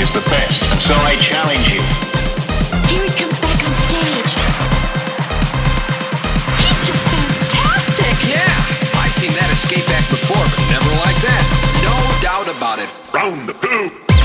is the best, and so I challenge you. Here he comes back on stage. He's just fantastic. Yeah, I've seen that escape act before, but never like that. No doubt about it. Round two.